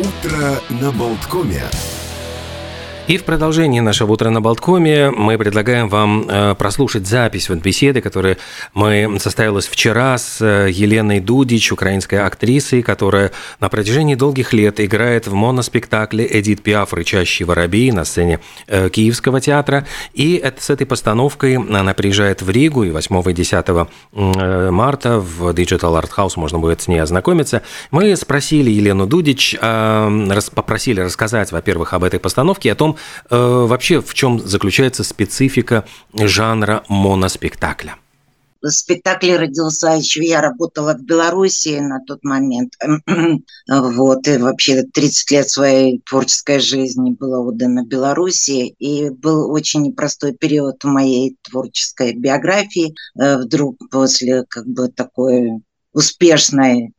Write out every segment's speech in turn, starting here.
Утро на Болткоме. И в продолжении нашего утра на Болткоме мы предлагаем вам э, прослушать запись вот беседы, которая мы состоялась вчера с э, Еленой Дудич, украинской актрисой, которая на протяжении долгих лет играет в моноспектакле «Эдит Пиаф. Рычащий воробей» на сцене э, Киевского театра. И это, с этой постановкой она приезжает в Ригу, и 8 и 10 марта в Digital Art House можно будет с ней ознакомиться. Мы спросили Елену Дудич, попросили рассказать, во-первых, об этой постановке о том, Э, вообще в чем заключается специфика жанра моноспектакля? спектакль родился еще, я работала в Беларуси на тот момент. вот, и вообще 30 лет своей творческой жизни было отдано Беларуси. И был очень непростой период в моей творческой биографии. Э, вдруг после как бы такой успешной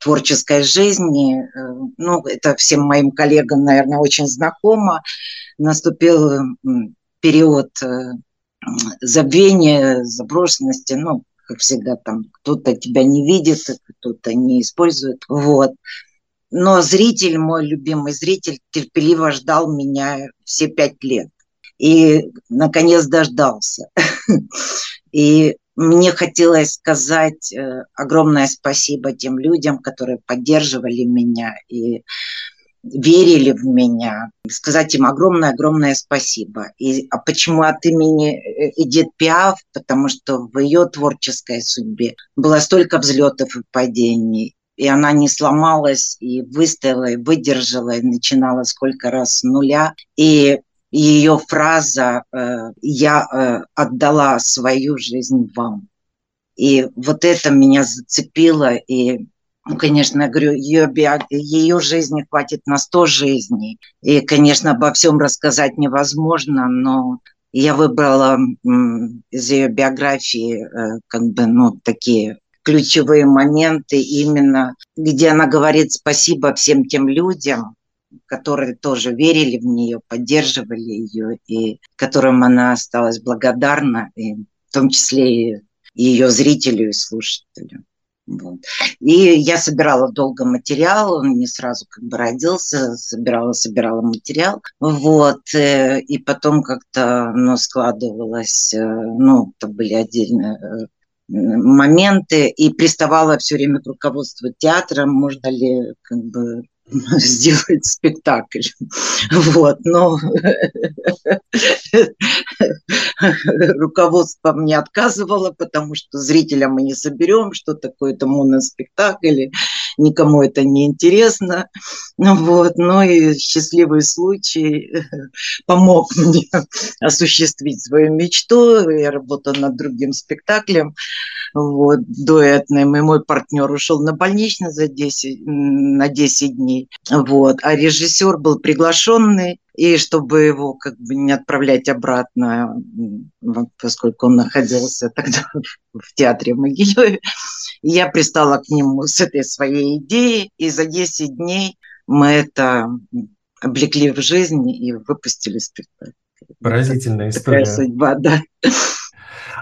творческой жизни, э, ну, это всем моим коллегам, наверное, очень знакомо, наступил период э, забвения, заброшенности, ну, как всегда, там кто-то тебя не видит, кто-то не использует, вот. Но зритель, мой любимый зритель, терпеливо ждал меня все пять лет. И, наконец, дождался. И мне хотелось сказать э, огромное спасибо тем людям, которые поддерживали меня и верили в меня, сказать им огромное-огромное спасибо. И, а почему от имени э, Эдит Пиаф? Потому что в ее творческой судьбе было столько взлетов и падений, и она не сломалась, и выстояла, и выдержала, и начинала сколько раз с нуля. И ее фраза э, «я э, отдала свою жизнь вам». И вот это меня зацепило, и ну, конечно, я говорю, ее, ее жизни хватит на 100 жизней. И, конечно, обо всем рассказать невозможно, но я выбрала из ее биографии э, как бы, ну, такие ключевые моменты именно, где она говорит спасибо всем тем людям, которые тоже верили в нее, поддерживали ее, и которым она осталась благодарна, и в том числе и ее зрителю и слушателю. Вот. И я собирала долго материал, он не сразу как бы родился, собирала, собирала материал, вот, э, и потом как-то, ну, складывалось, э, ну, это были отдельные э, моменты, и приставала все время к руководству театра, можно ли как бы сделать спектакль. Вот, но руководство мне отказывало, потому что зрителя мы не соберем, что такое это моноспектакль, никому это не интересно. Ну вот, но и счастливый случай помог мне осуществить свою мечту. Я работала над другим спектаклем вот, дуэтным, и мой партнер ушел на больничный за 10, на 10 дней, вот, а режиссер был приглашенный, и чтобы его как бы не отправлять обратно, поскольку он находился тогда в театре в Могилеве, я пристала к нему с этой своей идеей, и за 10 дней мы это облекли в жизнь и выпустили спектакль. Поразительная история. Такая судьба, да.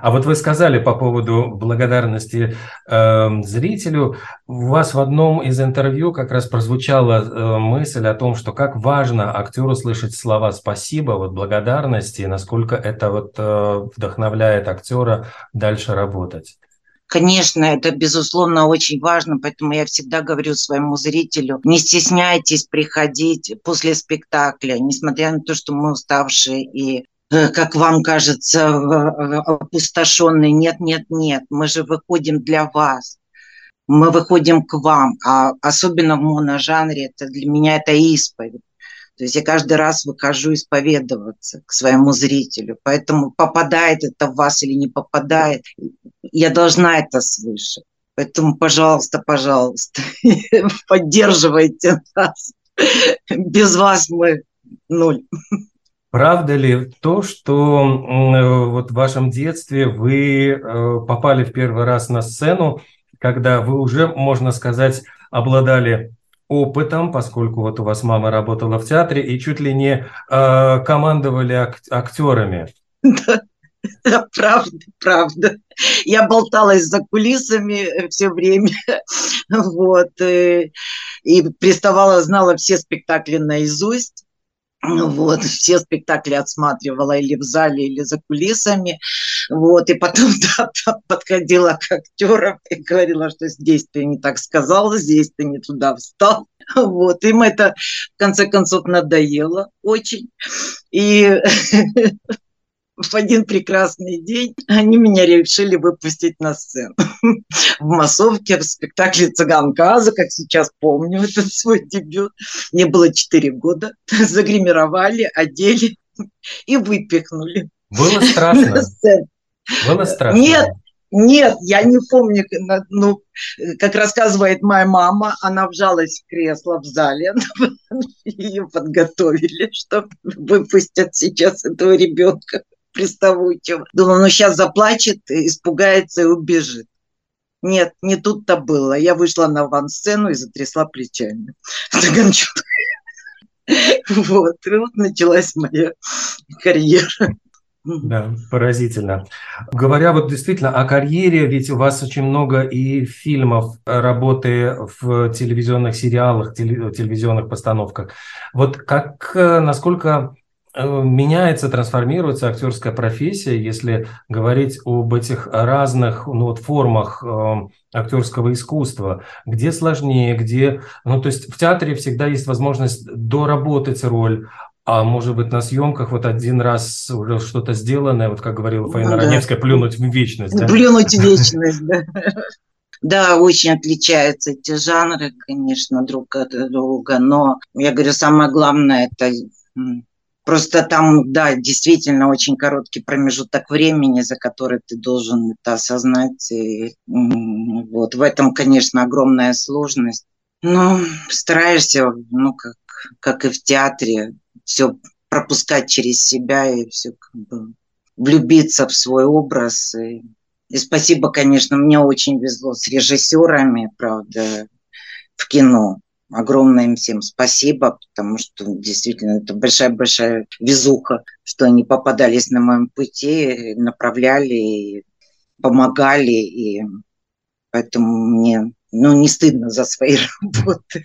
А вот вы сказали по поводу благодарности э, зрителю. У вас в одном из интервью как раз прозвучала э, мысль о том, что как важно актеру слышать слова спасибо, вот благодарности, насколько это вот э, вдохновляет актера дальше работать. Конечно, это, безусловно, очень важно, поэтому я всегда говорю своему зрителю, не стесняйтесь приходить после спектакля, несмотря на то, что мы уставшие и как вам кажется, опустошенный. Нет, нет, нет, мы же выходим для вас. Мы выходим к вам, а особенно в моножанре, это для меня это исповедь. То есть я каждый раз выхожу исповедоваться к своему зрителю. Поэтому попадает это в вас или не попадает, я должна это слышать. Поэтому, пожалуйста, пожалуйста, поддерживайте нас. Без вас мы ноль. Правда ли то, что э, вот в вашем детстве вы э, попали в первый раз на сцену, когда вы уже, можно сказать, обладали опытом, поскольку вот у вас мама работала в театре и чуть ли не э, командовали ак- актерами? Да, правда, правда. Я болталась за кулисами все время, вот, и, и приставала, знала все спектакли наизусть. Вот, все спектакли отсматривала или в зале, или за кулисами. Вот, и потом да, подходила к актерам и говорила, что здесь ты не так сказал, здесь ты не туда встал. Вот, им это в конце концов надоело очень. И в один прекрасный день они меня решили выпустить на сцену. В массовке, в спектакле «Цыганказа», как сейчас помню этот свой дебют. Мне было 4 года. Загримировали, одели и выпихнули. Было страшно? Было страшно? Нет, нет, я не помню, ну, как рассказывает моя мама, она вжалась в кресло в зале, ее подготовили, что выпустят сейчас этого ребенка приставучего. Думала, ну сейчас заплачет, испугается и убежит. Нет, не тут-то было. Я вышла на ван-сцену и затрясла плечами. Вот, и вот началась моя карьера. Да, поразительно. Говоря вот действительно о карьере, ведь у вас очень много и фильмов, работы в телевизионных сериалах, телевизионных постановках. Вот как, насколько Э, меняется, трансформируется актерская профессия, если говорить об этих разных ну, вот, формах э, актерского искусства, где сложнее, где, ну то есть в театре всегда есть возможность доработать роль, а может быть на съемках вот один раз уже что-то сделанное, вот как говорила Фаина ну, Раневская, плюнуть в вечность. Да? Плюнуть в вечность, да. Да, очень отличаются эти жанры, конечно, друг от друга, но я говорю, самое главное – это Просто там, да, действительно очень короткий промежуток времени, за который ты должен это осознать. И, вот в этом, конечно, огромная сложность. Но стараешься, ну, как, как и в театре, все пропускать через себя и все как бы влюбиться в свой образ. И, и спасибо, конечно, мне очень везло с режиссерами, правда, в кино огромное им всем спасибо, потому что действительно это большая-большая везуха, что они попадались на моем пути, направляли, и помогали, и поэтому мне ну, не стыдно за свои работы.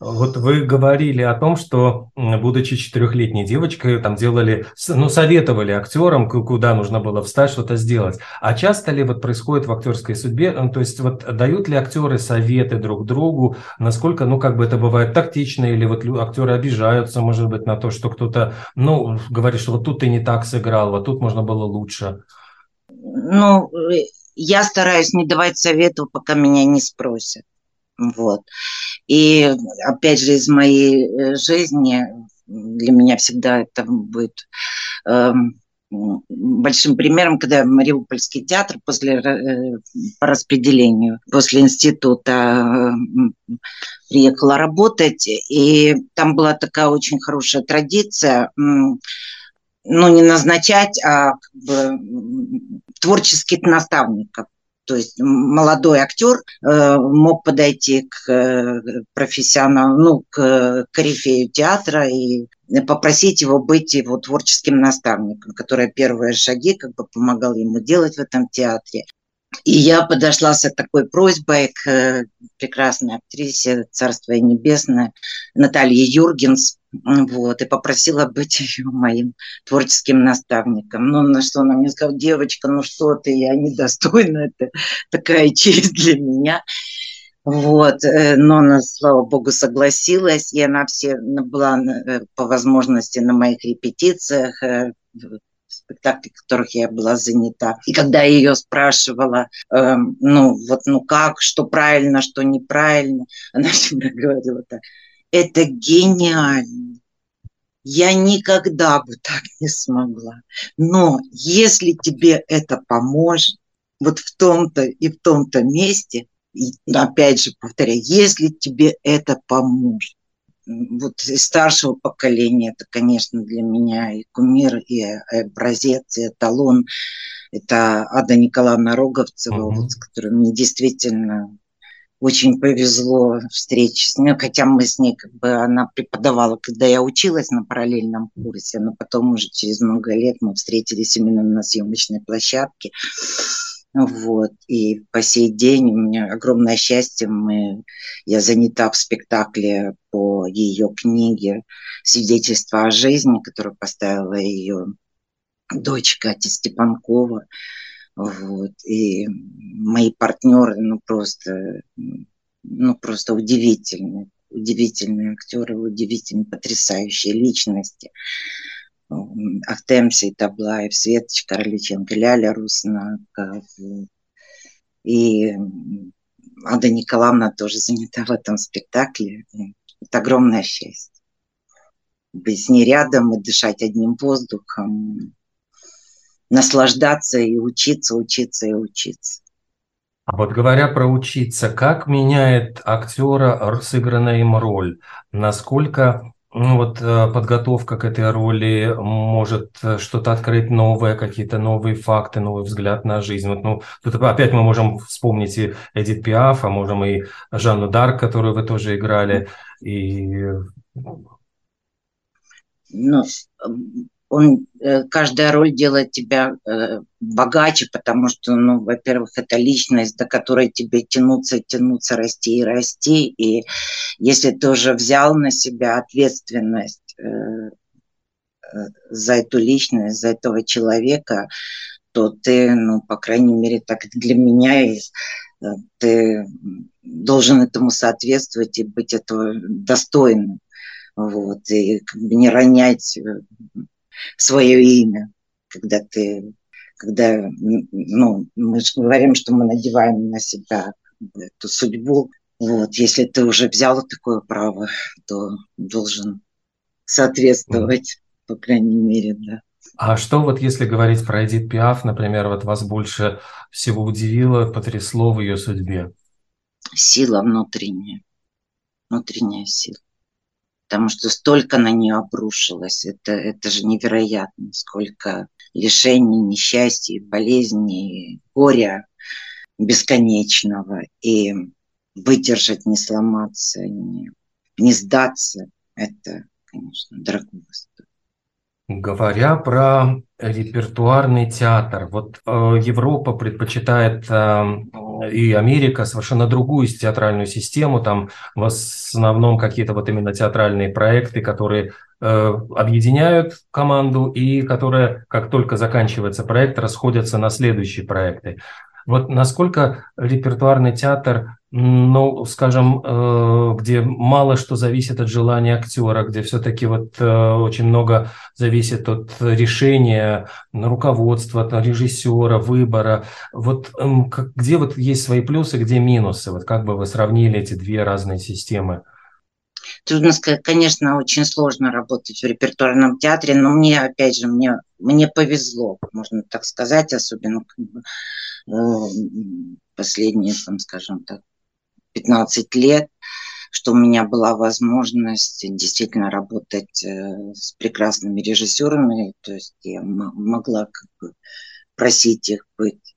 Вот вы говорили о том, что, будучи четырехлетней девочкой, там делали, ну, советовали актерам, куда нужно было встать, что-то сделать. А часто ли вот происходит в актерской судьбе, ну, то есть вот дают ли актеры советы друг другу, насколько, ну, как бы это бывает тактично, или вот актеры обижаются, может быть, на то, что кто-то, ну, говорит, что вот тут ты не так сыграл, вот тут можно было лучше. Ну, э, я стараюсь не давать советов, пока меня не спросят. Вот. И опять же из моей э, жизни для меня всегда это будет э, большим примером, когда Мариупольский театр после э, по распределению после института э, приехала работать, и там была такая очень хорошая традиция, ну не назначать, а как бы, творческих наставников. То есть молодой актер э, мог подойти к э, профессионалу, ну, к корифею театра и попросить его быть его творческим наставником, который первые шаги как бы помогал ему делать в этом театре. И я подошла с такой просьбой к э, прекрасной актрисе «Царство небесное» Наталье Юргенс, вот, и попросила быть моим творческим наставником. Ну, на что она мне сказала, девочка, ну что ты, я недостойна, это такая честь для меня. Вот, э, но она, слава богу, согласилась, и она все была э, по возможности на моих репетициях, спектаклей, в которых я была занята. И когда я ее спрашивала, э, ну вот, ну как, что правильно, что неправильно, она всегда говорила так, это гениально. Я никогда бы так не смогла. Но если тебе это поможет, вот в том-то и в том-то месте, и опять же повторяю, если тебе это поможет, вот из старшего поколения это, конечно, для меня и кумир, и образец, и эталон. Это Ада Николаевна Роговцева, mm-hmm. вот, с которой мне действительно очень повезло встречи с ней, хотя мы с ней, как бы, она преподавала, когда я училась на параллельном курсе, но потом уже через много лет мы встретились именно на съемочной площадке. Вот. И по сей день у меня огромное счастье. Мы, я занята в спектакле по ее книге «Свидетельство о жизни», которую поставила ее дочь Катя Степанкова. Вот. И мои партнеры, ну, просто, ну, просто удивительные. Удивительные актеры, удивительные, потрясающие личности. Ахтем Сейтаблаев, Светочка Орличенко, Ляля Руснака. И Ада Николаевна тоже занята в этом спектакле. Это огромное счастье. Быть с ней рядом и дышать одним воздухом, наслаждаться и учиться, учиться и учиться. А вот говоря про учиться, как меняет актера сыгранная им роль? Насколько ну, вот э, подготовка к этой роли может э, что-то открыть новое, какие-то новые факты, новый взгляд на жизнь. Вот, ну, тут опять мы можем вспомнить и Эдит Пиаф, а можем и Жанну Дарк, которую вы тоже играли, и ну, он, э, каждая роль делает тебя э, богаче, потому что, ну, во-первых, это личность, до которой тебе тянуться, тянуться, расти и расти. И если ты уже взял на себя ответственность э, за эту личность, за этого человека, то ты, ну, по крайней мере, так для меня, ты должен этому соответствовать и быть этого достойным. Вот, и как бы не ронять свое имя, когда ты, когда, ну, мы же говорим, что мы надеваем на себя эту судьбу. Вот, если ты уже взял такое право, то должен соответствовать, по крайней мере, да. А что вот если говорить про Эдит Пиаф, например, вот вас больше всего удивило, потрясло в ее судьбе? Сила внутренняя, внутренняя сила потому что столько на нее обрушилось. Это, это же невероятно, сколько лишений, несчастий, болезней, горя бесконечного. И выдержать, не сломаться, не, не сдаться, это, конечно, дорого стоит. Говоря про репертуарный театр, вот э, Европа предпочитает э, и Америка совершенно другую театральную систему, там в основном какие-то вот именно театральные проекты, которые э, объединяют команду и которые, как только заканчивается проект, расходятся на следующие проекты. Вот насколько репертуарный театр, ну, скажем, э, где мало что зависит от желания актера, где все-таки вот э, очень много зависит от решения руководства, от режиссера, выбора. Вот где вот есть свои плюсы, где минусы? Вот как бы вы сравнили эти две разные системы? Трудно сказать, конечно, очень сложно работать в репертуарном театре, но мне, опять же, мне, мне повезло, можно так сказать, особенно Э, последние, там, скажем так, 15 лет, что у меня была возможность действительно работать э, с прекрасными режиссерами, то есть я могла как бы просить их быть,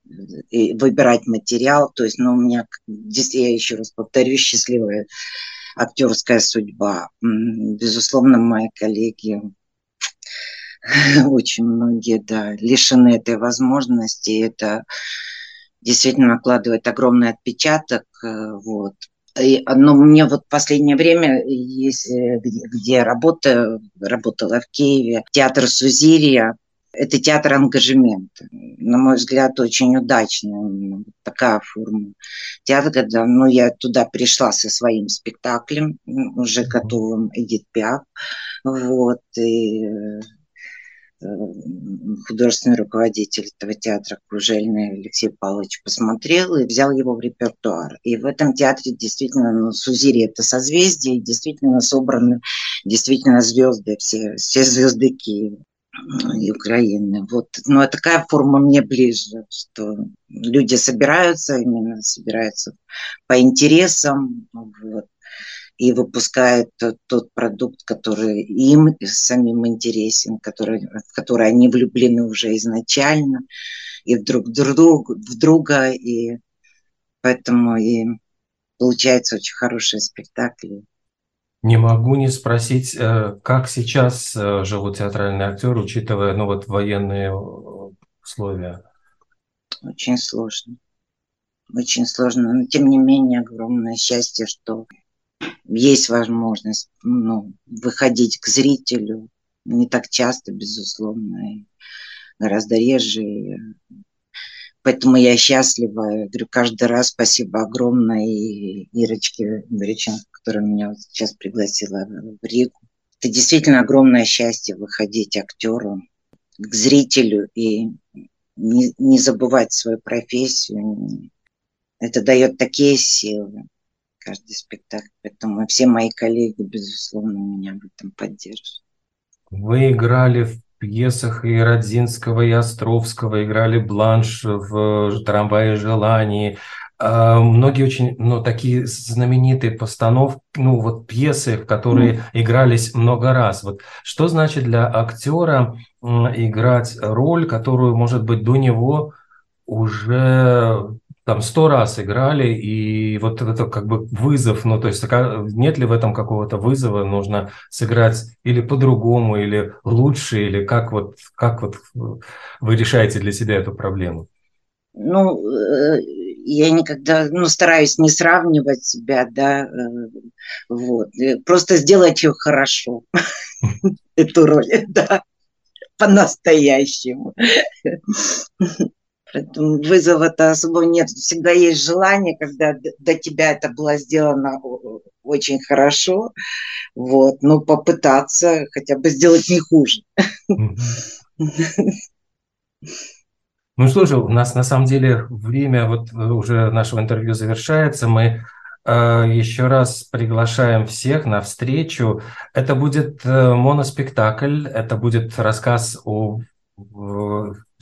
и выбирать материал, то есть, ну, у меня, я еще раз повторю, счастливая актерская судьба. Безусловно, мои коллеги, очень многие, да, лишены этой возможности, это действительно накладывает огромный отпечаток. Э, вот. И, но мне вот последнее время, есть, э, где, где работаю, работала в Киеве, театр Сузирия, это театр ангажемента. На мой взгляд, очень удачная такая форма театра. Когда, ну, я туда пришла со своим спектаклем, уже готовым, Эдит Пиаф. Вот, и э, художественный руководитель этого театра Кружельный Алексей Павлович посмотрел и взял его в репертуар. И в этом театре действительно, ну, Сузири это созвездие, действительно собраны действительно звезды, все, все звезды Киева и Украины. Вот. Но такая форма мне ближе, что люди собираются, именно собираются по интересам, вот, и выпускают тот, тот продукт, который им самим интересен, который, в который они влюблены уже изначально, и друг, друг в друга, и поэтому и получаются очень хорошие спектакли. Не могу не спросить, э, как сейчас э, живут театральные актеры, учитывая ну, вот, военные э, условия? Очень сложно. Очень сложно. Но тем не менее, огромное счастье, что есть возможность ну, выходить к зрителю. Не так часто, безусловно, и гораздо реже. Поэтому я счастлива. Говорю, каждый раз спасибо огромное и Ирочке Бориченко, которая меня вот сейчас пригласила в Ригу. Это действительно огромное счастье выходить актеру к зрителю и не, не забывать свою профессию. Это дает такие силы, каждый спектакль. Поэтому все мои коллеги, безусловно, меня в этом поддерживают. Вы играли в пьесах и Родзинского, и Островского, играли Бланш в «Трамвае желаний». А, многие очень, ну, такие знаменитые постановки, ну, вот пьесы, в которые mm. игрались много раз. Вот что значит для актера играть роль, которую, может быть, до него уже там сто раз играли, и вот это как бы вызов, ну то есть нет ли в этом какого-то вызова, нужно сыграть или по-другому, или лучше, или как вот, как вот вы решаете для себя эту проблему? Ну, э, я никогда, ну, стараюсь не сравнивать себя, да, э, вот, просто сделать ее хорошо, эту роль, да, по-настоящему. Вызова-то особо нет. Всегда есть желание, когда до тебя это было сделано очень хорошо, вот, но попытаться хотя бы сделать не хуже. Ну что же, у нас на самом деле время вот уже нашего интервью завершается. Мы э, еще раз приглашаем всех на встречу. Это будет э, моноспектакль, это будет рассказ о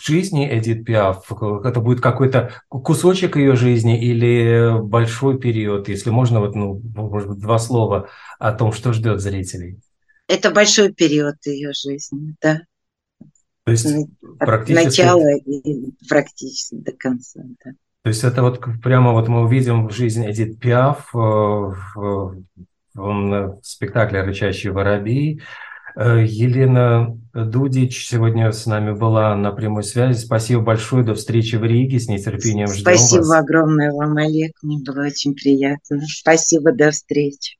жизни Эдит Пиаф? Это будет какой-то кусочек ее жизни или большой период? Если можно, вот, ну, может быть, два слова о том, что ждет зрителей. Это большой период ее жизни, да. То есть От практически... начала и практически до конца, да. То есть это вот прямо вот мы увидим жизнь Эдит Пиаф э, в, в, в спектакле «Рычащий воробей», Э, Елена Дудич сегодня с нами была на прямой связи. Спасибо большое. До встречи в Риге. С нетерпением ждем Спасибо вас. огромное вам, Олег. Мне было очень приятно. Спасибо. До встречи.